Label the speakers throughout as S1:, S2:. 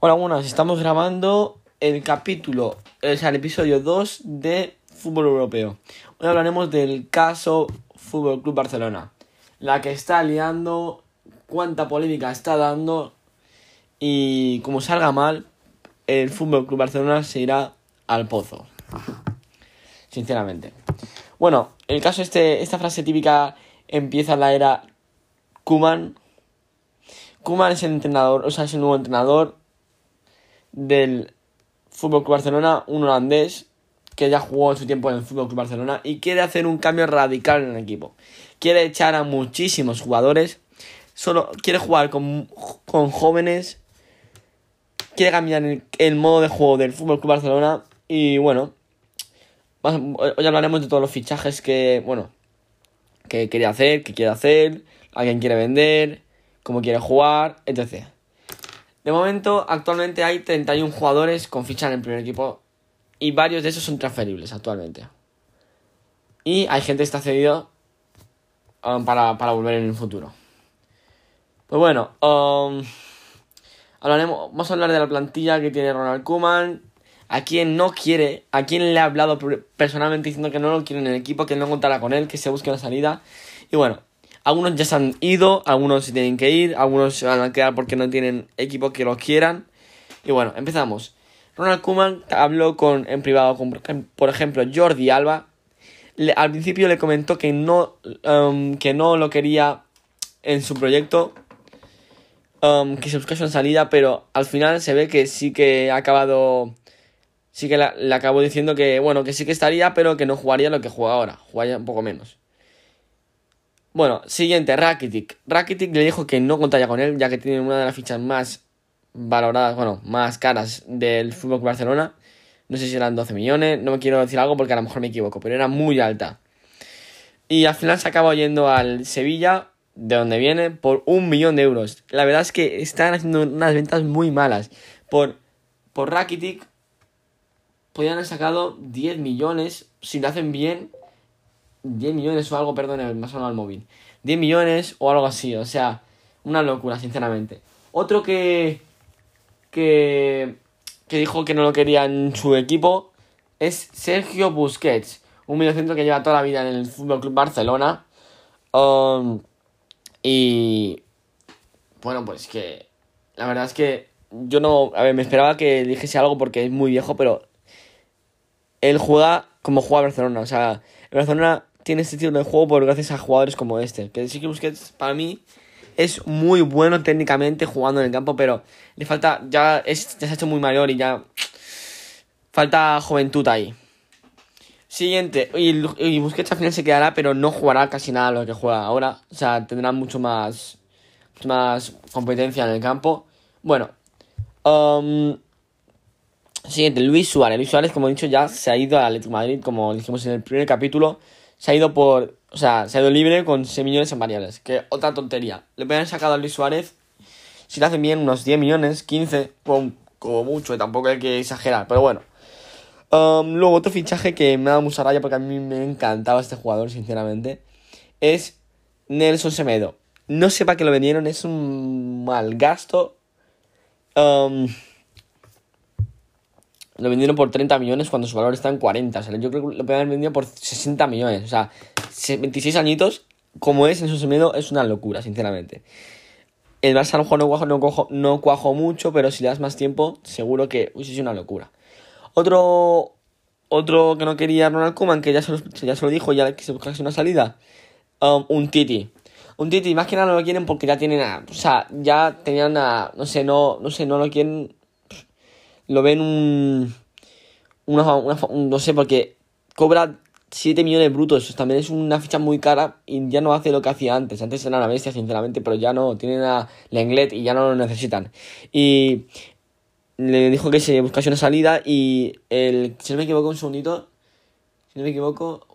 S1: Hola, buenas, estamos grabando el capítulo, o sea, el episodio 2 de Fútbol Europeo. Hoy hablaremos del caso Fútbol Club Barcelona, la que está liando, cuánta polémica está dando y como salga mal, el Fútbol Club Barcelona se irá al pozo. Sinceramente. Bueno, el caso este, esta frase típica empieza en la era Kuman. Kuman es el entrenador, o sea, es el nuevo entrenador del Fútbol Club Barcelona, un holandés que ya jugó su tiempo en el Fútbol Club Barcelona y quiere hacer un cambio radical en el equipo. Quiere echar a muchísimos jugadores, solo quiere jugar con, con jóvenes, quiere cambiar el, modo de juego del Fútbol Club Barcelona y bueno, hoy hablaremos de todos los fichajes que, bueno, que quería hacer, que quiere hacer, alguien quiere vender, cómo quiere jugar, etc. De momento, actualmente hay 31 jugadores con ficha en el primer equipo y varios de esos son transferibles actualmente. Y hay gente que está cedido um, para, volver en el futuro. Pues bueno, um, hablaremos, vamos a hablar de la plantilla que tiene Ronald Koeman, a quien no quiere, a quien le ha hablado personalmente diciendo que no lo quiere en el equipo, que no contará con él, que se busque una salida. Y bueno, algunos ya se han ido, algunos se tienen que ir, algunos se van a quedar porque no tienen equipo que los quieran. Y bueno, empezamos. Ronald Koeman habló con, en privado con, por ejemplo, Jordi Alba. al principio le comentó que no, um, que no lo quería en su proyecto, um, que se buscase una salida, pero al final se ve que sí que ha acabado, sí que le acabó diciendo que, bueno, que sí que estaría, pero que no jugaría lo que juega ahora, jugaría un poco menos. Bueno, siguiente, Rakitic. Rakitic le dijo que no contaría con él, ya que tiene una de las fichas más valoradas, bueno, más caras del Fútbol Barcelona. No sé si eran 12 millones, no me quiero decir algo porque a lo mejor me equivoco, pero era muy alta. Y al final se acaba yendo al Sevilla, de donde viene, por un millón de euros. La verdad es que están haciendo unas ventas muy malas. Por, por Rakitic, podrían haber sacado 10 millones, si lo hacen bien, 10 millones o algo, perdón, me ha al móvil. 10 millones o algo así, o sea, una locura, sinceramente. Otro que, que, que dijo que no lo quería en su equipo es Sergio Busquets, un mediocentro que lleva toda la vida en el Fútbol Club Barcelona. Um, y bueno, pues que la verdad es que yo no, a ver, me esperaba que dijese algo porque es muy viejo, pero él juega como juega Barcelona, o sea, Barcelona tiene este tipo de juego por gracias a jugadores como este. Que sí que Busquets para mí es muy bueno técnicamente jugando en el campo, pero le falta, ya, es, ya se ha hecho muy mayor y ya falta juventud ahí. Siguiente, y, Busquets al final se quedará, pero no jugará casi nada lo que juega ahora. O sea, tendrá mucho más, mucho más competencia en el campo. Bueno, um, siguiente, Luis Suárez. Luis Suárez, como he dicho, ya se ha ido al Atlético Madrid, como dijimos en el primer capítulo se ha ido por. O sea, se ha ido libre con 6 millones en variables. Que otra tontería. Le pueden sacado a Luis Suárez, si le hacen bien, unos 10 millones, 15, como, mucho, y tampoco hay que exagerar, pero bueno. Um, luego, otro fichaje que me ha dado mucha raya porque a mí me encantaba este jugador, sinceramente, es Nelson Semedo. No sé para qué lo vendieron, es un mal gasto. Um, lo vendieron por 30 millones cuando su valor está en 40. O sea, yo creo que lo pueden haber vendido por 60 millones. O sea, 26 añitos, como es en su semido, es una locura, sinceramente. El Barça a lo no cuajo, no, cuajo mucho, pero si le das más tiempo, seguro que es una locura. Otro, otro que no quería Ronald Koeman, que ya se lo, ya se lo dijo, ya que se buscase una salida. Um, un Titi. Un Titi, más que nada no lo quieren porque ya tienen a, O sea, ya tenían a. No sé, no, no sé, no lo quieren lo ven un, no sé, porque cobra 7 millones brutos. También es una ficha muy cara y ya no hace lo que hacía antes. Antes era una bestia, sinceramente, pero ya no. Tienen a Lenglet y ya no lo necesitan. Y le dijo que se buscase una salida y el, si no me equivoco, un segundito. Si no me equivoco,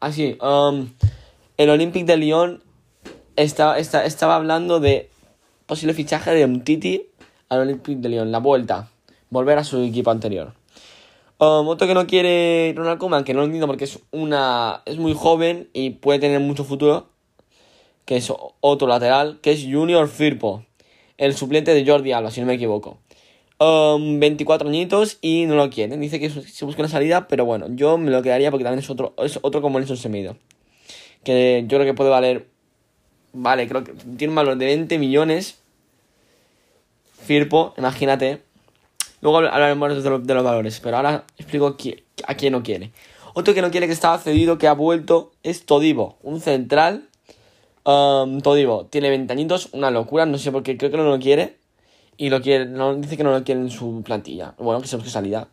S1: ah, sí, um, el Olympic de Lyon está, está, estaba hablando de posible fichaje de un Titi al Olympique de Lyon, la vuelta, volver a su equipo anterior. Um, otro que no quiere Ronald Koeman, que no lo entiendo porque es una es muy joven y puede tener mucho futuro, que es otro lateral, que es Junior Firpo. el suplente de Jordi Alba, si no me equivoco. 24 um, añitos y no lo quieren. Dice que se busca una salida, pero bueno, yo me lo quedaría porque también es otro, es otro como Nelson Semedo. Que yo creo que puede valer. Vale, creo que tiene un valor de 20 millones. Firpo, imagínate. Luego hablaremos de, los valores, pero ahora explico a quién no quiere. Otro que no quiere que estaba cedido, que ha vuelto, es Todivo, un central. Um, Todivo tiene 20 añitos, una locura, no sé por qué, creo que no lo quiere. Y lo quiere, dice que no lo quiere en su plantilla. Bueno, que se busque salida.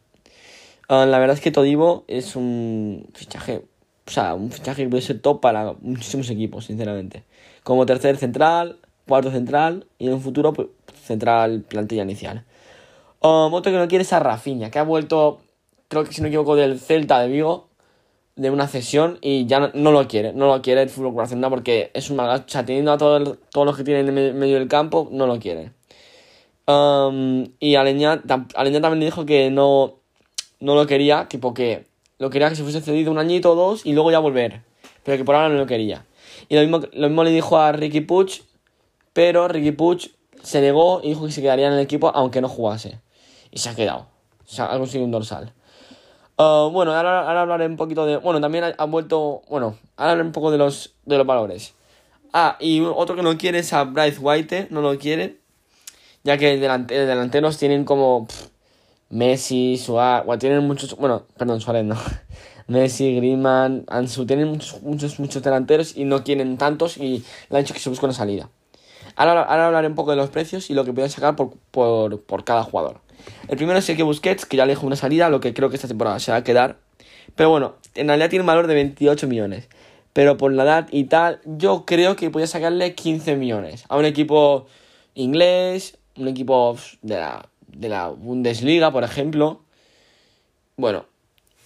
S1: Uh, la verdad es que Todivo es un fichaje, o sea, un fichaje que puede ser top para muchísimos equipos, sinceramente. Como tercer central, cuarto central y en un futuro pues, central plantilla inicial. Um, otro que no quiere es a Rafinha, que ha vuelto, creo que si no me equivoco, del Celta de Vigo, de una cesión y ya no, lo quiere, no lo quiere el Fútbol Barcelona porque es un mal, o sea, teniendo a todos, todos los que tienen en medio del campo, no lo quiere. Um, y Aleñá, también dijo que no, no lo quería, tipo que lo quería que se fuese cedido un añito o dos y luego ya volver, pero que por ahora no lo quería. Y lo mismo, lo mismo le dijo a Ricky Puch, pero Ricky Puch se negó y dijo que se quedaría en el equipo aunque no jugase. Y se ha quedado. O sea, ha conseguido un dorsal. Uh, bueno, ahora, hablaré un poquito de. Bueno, también ha, vuelto. Bueno, ahora hablaré un poco de los, de los valores. Ah, y otro que no quiere es a Bryce White, no lo quiere. Ya que delante, delanteros tienen como. Messi, Suárez. Bueno, tienen muchos. Bueno, perdón, Suárez no. Messi, Griezmann, Ansu. Tienen muchos, muchos, muchos delanteros y no quieren tantos. Y le han dicho que se busca una salida. Ahora, ahora hablaré un poco de los precios y lo que pueden sacar por, por, por cada jugador. El primero es el que Busquets, que ya le dejó una salida, lo que creo que esta temporada se va a quedar. Pero bueno, en realidad tiene un valor de 28 millones. Pero por la edad y tal, yo creo que podía sacarle 15 millones a un equipo inglés, un equipo de la, de la Bundesliga, por ejemplo. Bueno,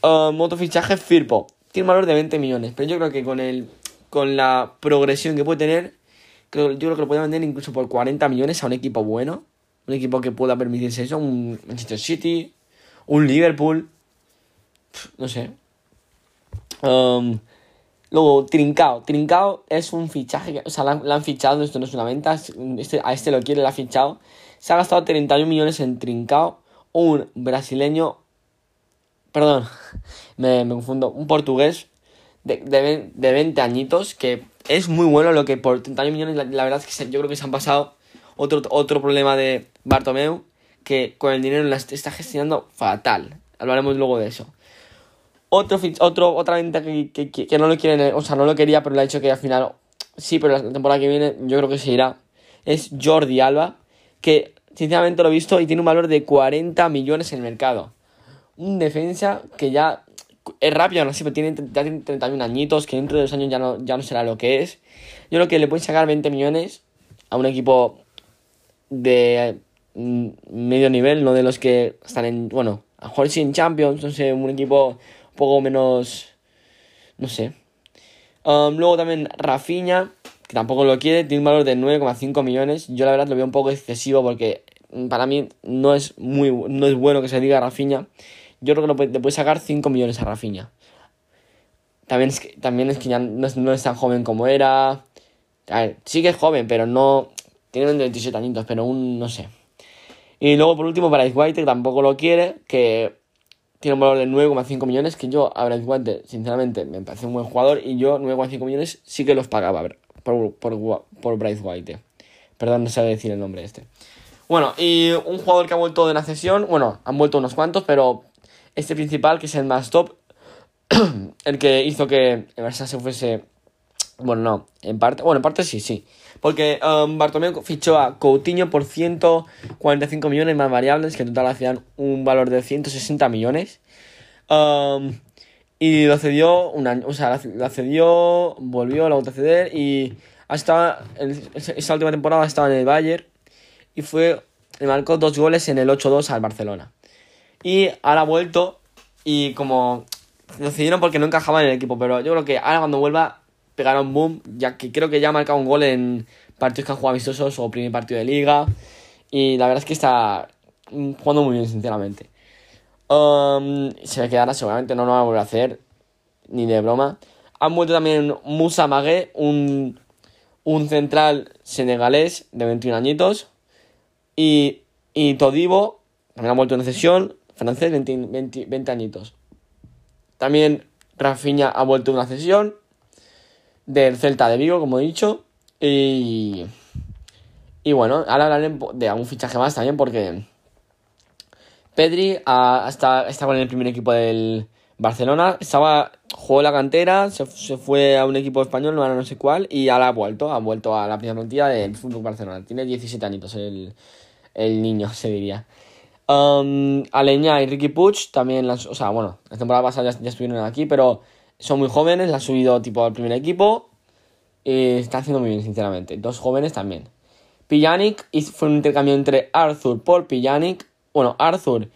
S1: um, otro fichaje Firpo. Tiene un valor de 20 millones, pero yo creo que con el con la progresión que puede tener, creo, yo creo que lo puede vender incluso por 40 millones a un equipo bueno un equipo que pueda permitirse eso, un Manchester City, un Liverpool, no sé. Um, luego, Trincao. Trincao es un fichaje, que, o sea, la, han fichado, esto no es una venta, este, a este lo quiere, la ha fichado. Se ha gastado 31 millones en Trincao, un brasileño, perdón, me, confundo, un portugués de, de, 20 añitos, que es muy bueno lo que por 31 millones, la, verdad es que yo creo que se han pasado otro, otro problema de Bartomeu, que con el dinero la está gestionando fatal. Hablaremos luego de eso. Otro, otro, otra venta que, que, no lo quieren, o sea, no lo quería, pero le ha dicho que al final sí, pero la temporada que viene yo creo que se irá. Es Jordi Alba, que sinceramente lo he visto y tiene un valor de 40 millones en el mercado. Un defensa que ya es rápido, no sé, pero tiene, ya tiene 31 añitos, que dentro de dos años ya no, ya no será lo que es. Yo creo que le pueden sacar 20 millones a un equipo de mm, medio nivel, no de los que están en, bueno, a jugar en Champions, sé, un equipo un poco menos, no sé. Um, luego también Rafinha, que tampoco lo quiere, tiene un valor de 9,5 millones. Yo la verdad lo veo un poco excesivo porque para mí no es muy no es bueno que se diga Rafinha. Yo creo que le puede sacar 5 millones a Rafinha. También es que, también es que ya no es, tan joven como era. A ver, sí que es joven, pero no, tiene 27 añitos, pero un no sé. Y luego por último para White, que tampoco lo quiere, que tiene un valor de 9,5 millones, que yo a Bryce White, sinceramente, me parece un buen jugador y yo 9,5 millones sí que los pagaba por, por, por Bryce White. Perdón, no sé decir el nombre este. Bueno, y un jugador que ha vuelto de la sesión, bueno, han vuelto unos cuantos, pero este principal, que es el más top, el que hizo que el Barça se fuese... Bueno, no, en parte, bueno, en parte sí, sí. Porque um, fichó a Coutinho por 145 millones más variables, que en total hacían un valor de 160 millones. Um, y lo cedió un año, o sea, la cedió, volvió, la volvió a ceder y hasta esta última temporada estaba en el Bayern y fue, le marcó dos goles en el 8-2 al Barcelona. Y ahora ha vuelto y como lo cedieron porque no encajaba en el equipo, pero yo creo que ahora cuando vuelva pegaron boom, ya que creo que ya ha marcado un gol en partidos que han jugado amistosos o primer partido de liga. Y la verdad es que está jugando muy bien, sinceramente. Um, se le quedará seguramente, no lo va a volver a hacer, ni de broma. Han vuelto también Musa Magué, un, un central senegalés de 21 añitos. Y, y Todibo, también ha vuelto en cesión, francés, 20, 20, añitos. También Rafinha ha vuelto una cesión del Celta de Vigo, como he dicho. Y, y bueno, ahora hablaré de algún fichaje más también porque Pedri está, está con el primer equipo del Barcelona. Estaba, jugó la cantera, se, fue a un equipo español, no, no sé cuál, y ahora ha vuelto, ha vuelto a la primera plantilla del Fútbol Barcelona. Tiene 17 añitos el, el niño, se diría. Um, Aleña y Ricky Puch también, o sea, bueno, la temporada pasada ya, estuvieron aquí, pero son muy jóvenes, la han subido tipo al primer equipo y está haciendo muy bien, sinceramente. Dos jóvenes también. Pijanic fue un intercambio entre Arthur por Pijanic. Bueno, Arthur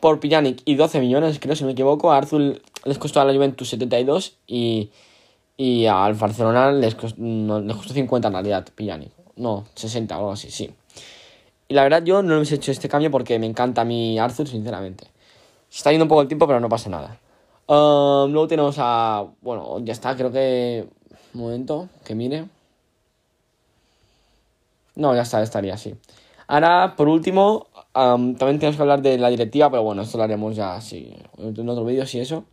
S1: por Pijanic y 12 millones, creo, si no me equivoco. A Arthur les costó a la Juventus 72 y, y al Barcelona les costó, les costó 50 en realidad, Pijanic. No, 60 o algo así, sí. La verdad yo no he hecho este cambio porque me encanta mi Arthur, sinceramente. Se está yendo un poco el tiempo, pero no pasa nada. Um, luego tenemos a... Bueno, ya está, creo que... Un momento, que mire. No, ya está, estaría así. Ahora, por último, um, también tenemos que hablar de la directiva, pero bueno, esto lo haremos ya así, en otro vídeo, si eso.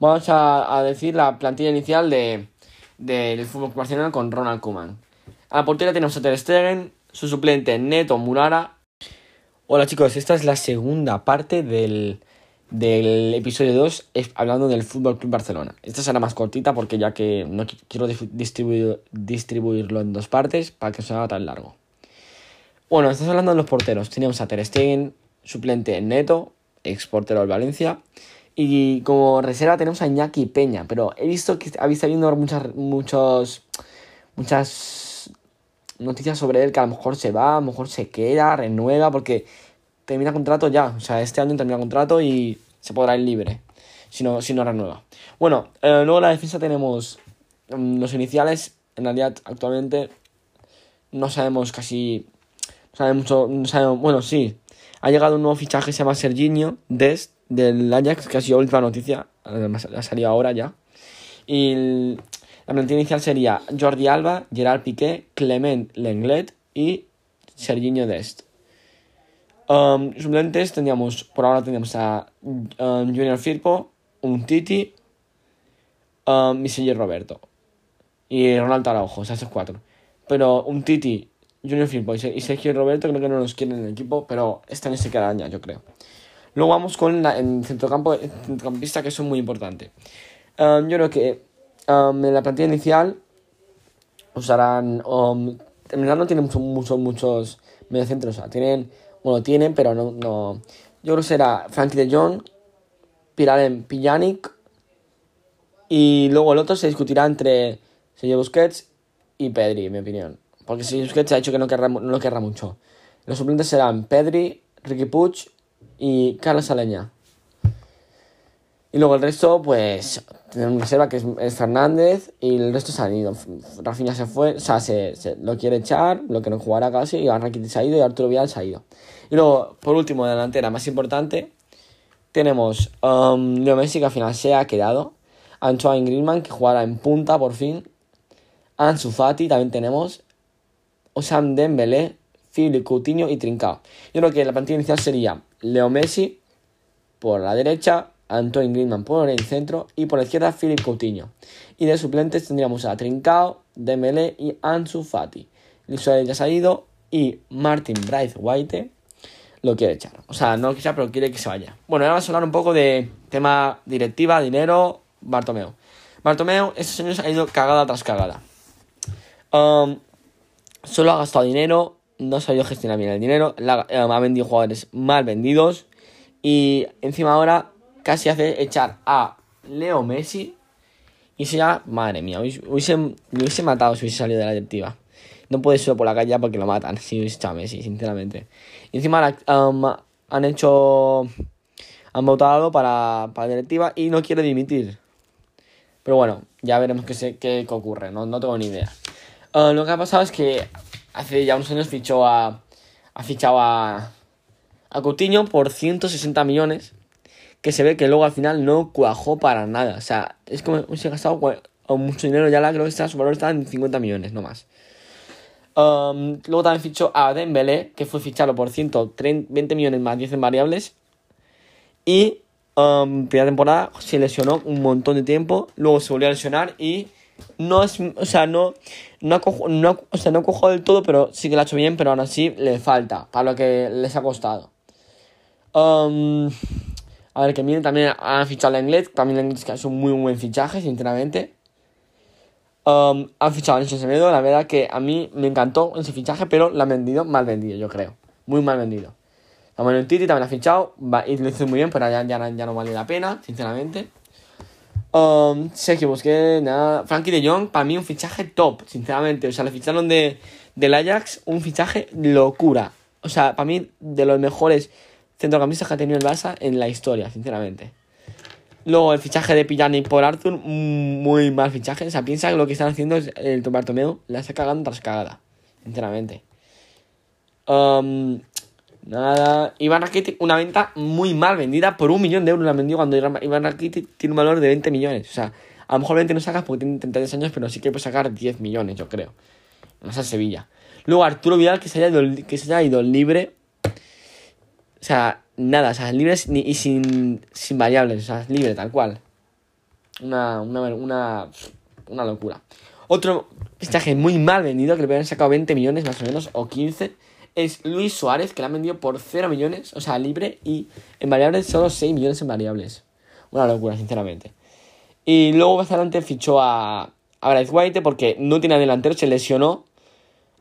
S1: Vamos a, decir la plantilla inicial de, del Fútbol Barcelona con Ronald Koeman. A la portería tenemos a Ter Stegen, su suplente Neto Murara. Hola chicos, esta es la segunda parte del, del episodio 2 hablando del Fútbol Club Barcelona. Esta será más cortita porque ya que no quiero distribuir, distribuirlo en dos partes para que no sea tan largo. Bueno, estamos hablando de los porteros. Teníamos a Ter Stegen, suplente Neto, ex portero del Valencia. Y como reserva tenemos a Iñaki Peña. Pero he visto que habéis habiendo muchas, muchos, muchas noticias sobre él que a lo mejor se va, a lo mejor se queda, renueva, porque termina contrato ya. O sea, este año termina contrato y se podrá ir libre si no, si no renueva. Bueno, eh, luego la defensa tenemos mm, los iniciales. En realidad, actualmente no sabemos casi. No sabemos mucho. No sabemos, bueno, sí. Ha llegado un nuevo fichaje se llama Serginho Dest del Ajax, que ha sido última noticia. Ha salido ahora ya. Y la plantilla inicial sería Jordi Alba, Gerard Piqué, Clement Lenglet y Serginho Dest. Um, suplentes tendríamos, por ahora tendríamos a um, Junior Firpo, un Titi, um, y Roberto. Y Ronaldo Araujo, o sea, esos cuatro. Pero un Titi, Junior Firpo y Sergio Roberto creo que no nos quieren en el equipo, pero este año se quedarán yo creo. Luego vamos con el centrocampo, centrocampista, que son muy importantes. Um, yo creo que En la plantilla inicial usarán. Um, no tienen muchos, muchos, muchos mediocentros. Tienen. Bueno, tienen, pero no. no yo creo que será Frankie de Jong, Piralen Pijanic. Y luego el otro se discutirá entre Sergio Busquets y Pedri, en mi opinión. Porque Sergio Busquets ha dicho que no, querrá, no lo querrá mucho. Los suplentes serán Pedri, Ricky Puig y Carlos Aleña. Y luego el resto, pues, tenemos reserva que es, Fernández y el resto se han ido. Rafinha se fue, o sea, se, lo quiere echar, lo que no jugará casi, y Rakitic se ha ido y Arturo Vidal se ha ido. Y luego, por último, de delantera más importante, tenemos um, Leo Messi que al final se ha quedado. Antoine Griezmann que jugará en punta por fin. Ansu Fati también tenemos. Osam Dembélé, Philip Coutinho y Trincao. Yo creo que la plantilla inicial sería Leo Messi por la derecha, Antoine Griezmann por el centro y por la izquierda Philip Coutinho. Y de suplentes tendríamos a Trincao, Dembélé y Ansu Fati. Luis Suárez ya ha ido y Martin White lo quiere echar. O sea, no lo quiere pero quiere que se vaya. Bueno, ahora vamos a hablar un poco de tema directiva, dinero, Bartomeu. Bartomeu estos años ha ido cagada tras cagada. Um, solo ha gastado dinero, no ha sabido gestionar bien el dinero, um, ha vendido jugadores mal vendidos y encima ahora casi hace echar a Leo Messi. Y eso ya, madre mía, hubiese, hubiese matado si hubiese salido de la directiva. No puede subir por la calle porque lo matan si hubiese echado a Messi, sinceramente. Y encima um, han hecho. Han votado para, para la directiva y no quiere dimitir. Pero bueno, ya veremos qué, qué, ocurre, no, no, tengo ni idea. Uh, lo que ha pasado es que hace ya unos años fichó a. Ha fichado a. A Coutinho por 160 millones que se ve que luego al final no cuajó para nada. O sea, es como se ha gastado mucho dinero, ya la creo que está, su valor está en 50 millones, no más. Um, luego también fichó a Dembélé, que fue fichado por 120 millones más 10 en variables. Y um, primera temporada se lesionó un montón de tiempo, luego se volvió a lesionar y no es, o sea, no, no, cojo, no, o sea, no cojo del todo, pero sí que lo ha hecho bien, pero aún así le falta para lo que les ha costado. Um, a ver, que miren, también han fichado a inglés, también inglés que es un muy buen fichaje, sinceramente. Um, han fichado a Nelson Semedo, la verdad que a mí me encantó ese fichaje, pero lo han vendido mal vendido, yo creo. Muy mal vendido. el Titi también ha fichado, y lo hizo muy bien, pero ya, ya, ya no vale la pena, sinceramente. Um, Sergio Busquets, nada. Frankie de Jong, para mí un fichaje top, sinceramente. O sea, le ficharon de, del Ajax, un fichaje locura. O sea, para mí, de los mejores centrocampistas que ha tenido el Barça en la historia, sinceramente. Luego el fichaje de Pillani por Arthur, muy mal fichaje. O sea, piensa que lo que están haciendo es el Bartomeu la está cagando tras cagada, sinceramente. Um, Nada. Iván Rakitic, una venta muy mal vendida por un millón de euros. La vendió cuando Iván Rakitic tiene un valor de 20 millones. O sea, a lo mejor 20 no sacas porque tiene 33 años, pero sí que puede sacar 10 millones, yo creo. No sé, Sevilla. Luego Arturo Vidal, que se haya ido, que se haya ido libre. O sea, nada, o sea, libre y sin, sin variables. O sea, libre, tal cual. Una, una, una, una locura. Otro fichaje muy mal vendido, que le hubieran sacado 20 millones más o menos, o 15 es Luis Suárez, que la han vendido por 0 millones, o sea, libre, y en variables solo 6 millones en variables. Una locura, sinceramente. Y luego más adelante fichó a, a Bryce White porque no tiene delantero, se lesionó.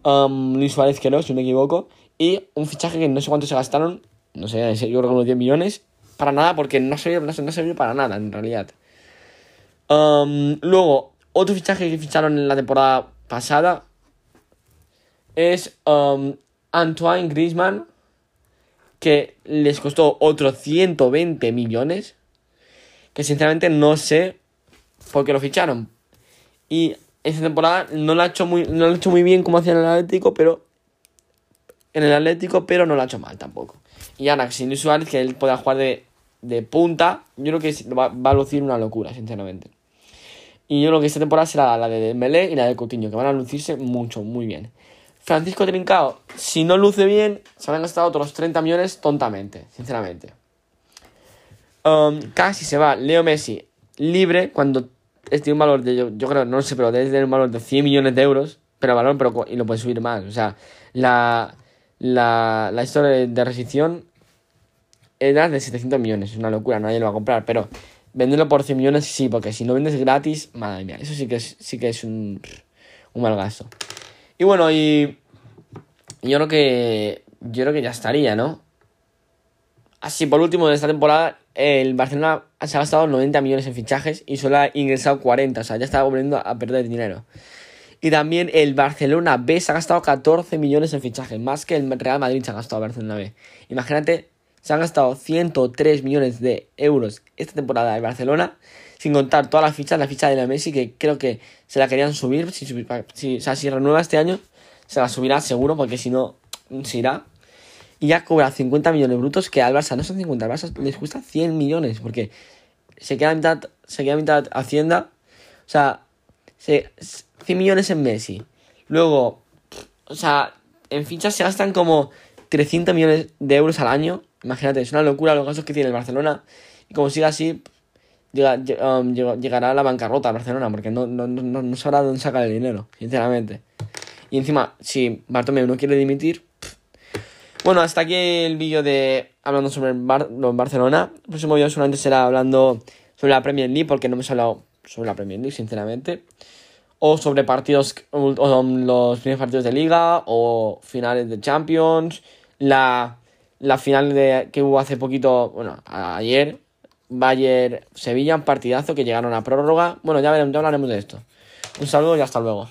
S1: Um, Luis Suárez, que no, si no me equivoco. Y un fichaje que no sé cuánto se gastaron, no sé, yo creo que unos 10 millones, para nada, porque no sirvió, no, para nada en realidad. Um, luego, otro fichaje que ficharon en la temporada pasada es um, Antoine Griezmann, que les costó otros 120 millones, que sinceramente no sé por qué lo ficharon. Y esta temporada no lo ha hecho muy, no lo ha hecho muy bien como hacía en el Atlético, pero en el Atlético, pero no lo ha hecho mal tampoco. Y ahora, sin Luis Suárez, que él pueda jugar de, de punta, yo creo que va, va, a lucir una locura, sinceramente. Y yo creo que esta temporada será la de Dembélé y la de Coutinho, que van a lucirse mucho, muy bien. Francisco Trincao, si no luce bien, se han gastado otros 30 millones tontamente, sinceramente. Um, casi se va Leo Messi libre cuando tiene un valor de, yo, creo, no sé, pero debe tener un valor de 100 millones de euros, pero valor, pero, y lo puede subir más. O sea, la, la, historia de rescisión era de 700 millones, es una locura, nadie lo va a comprar, pero venderlo por 100 millones sí, porque si no vendes gratis, madre mía, eso sí que es, sí que es un, un mal gasto. Y bueno, y yo creo que yo creo que ya estaría, ¿no? Así por último de esta temporada el Barcelona se ha gastado 90 millones en fichajes y solo ha ingresado 40, o sea, ya está volviendo a perder dinero. Y también el Barcelona B se ha gastado 14 millones en fichajes, más que el Real Madrid se ha gastado el Barcelona B. Imagínate, se han gastado 103 millones de euros esta temporada el Barcelona sin contar todas las fichas, la ficha de la Messi, que creo que se la querían subir, si, si, o sea, si renueva este año, se la subirá seguro, porque si no, se irá. Y ya cobra 50 millones brutos, que al Barça no son 50, al Barça les cuesta 100 millones, porque se queda mitad, se queda mitad Hacienda, o sea, se, 100 millones en Messi. Luego, o sea, en fichas se gastan como 300 millones de euros al año. Imagínate, es una locura los gastos que tiene el Barcelona. Y como siga así, Um, llegará a la bancarrota Barcelona, porque no, no, no, no sabrá dónde sacar el dinero, sinceramente. Y encima, si Bartomeu no quiere dimitir. Bueno, hasta aquí el vídeo de hablando sobre el Barcelona. El próximo vídeo solamente será hablando sobre la Premier League, porque no me he hablado sobre la Premier League, sinceramente. O sobre partidos, o los primeros partidos de Liga, o finales de Champions. La, la final de, que hubo hace poquito, bueno, ayer, Bayern Sevilla, un partidazo que llegaron a prórroga. Bueno, ya veremos, ya hablaremos de esto. Un saludo y hasta luego.